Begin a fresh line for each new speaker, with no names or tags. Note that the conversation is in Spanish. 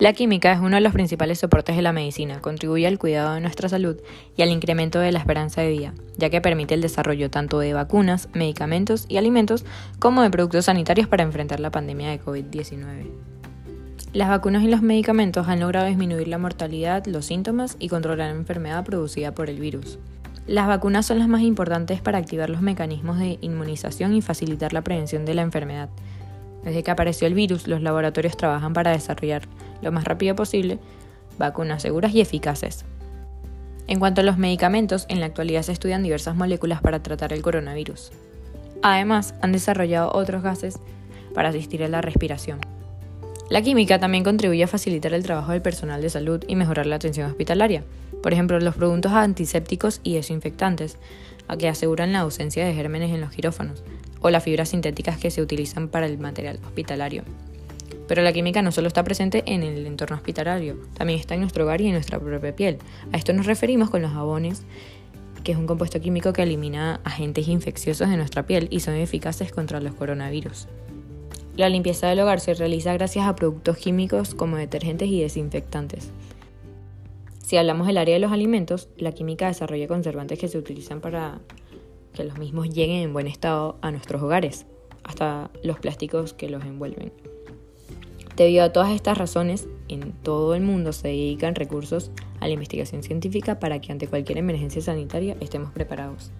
La química es uno de los principales soportes de la medicina, contribuye al cuidado de nuestra salud y al incremento de la esperanza de vida, ya que permite el desarrollo tanto de vacunas, medicamentos y alimentos como de productos sanitarios para enfrentar la pandemia de COVID-19. Las vacunas y los medicamentos han logrado disminuir la mortalidad, los síntomas y controlar la enfermedad producida por el virus. Las vacunas son las más importantes para activar los mecanismos de inmunización y facilitar la prevención de la enfermedad. Desde que apareció el virus, los laboratorios trabajan para desarrollar lo más rápido posible vacunas seguras y eficaces. En cuanto a los medicamentos, en la actualidad se estudian diversas moléculas para tratar el coronavirus. Además, han desarrollado otros gases para asistir a la respiración. La química también contribuye a facilitar el trabajo del personal de salud y mejorar la atención hospitalaria. Por ejemplo, los productos antisépticos y desinfectantes, que aseguran la ausencia de gérmenes en los quirófanos, o las fibras sintéticas que se utilizan para el material hospitalario. Pero la química no solo está presente en el entorno hospitalario, también está en nuestro hogar y en nuestra propia piel. A esto nos referimos con los jabones, que es un compuesto químico que elimina agentes infecciosos de nuestra piel y son eficaces contra los coronavirus. La limpieza del hogar se realiza gracias a productos químicos como detergentes y desinfectantes. Si hablamos del área de los alimentos, la química desarrolla conservantes que se utilizan para que los mismos lleguen en buen estado a nuestros hogares, hasta los plásticos que los envuelven. Debido a todas estas razones, en todo el mundo se dedican recursos a la investigación científica para que ante cualquier emergencia sanitaria estemos preparados.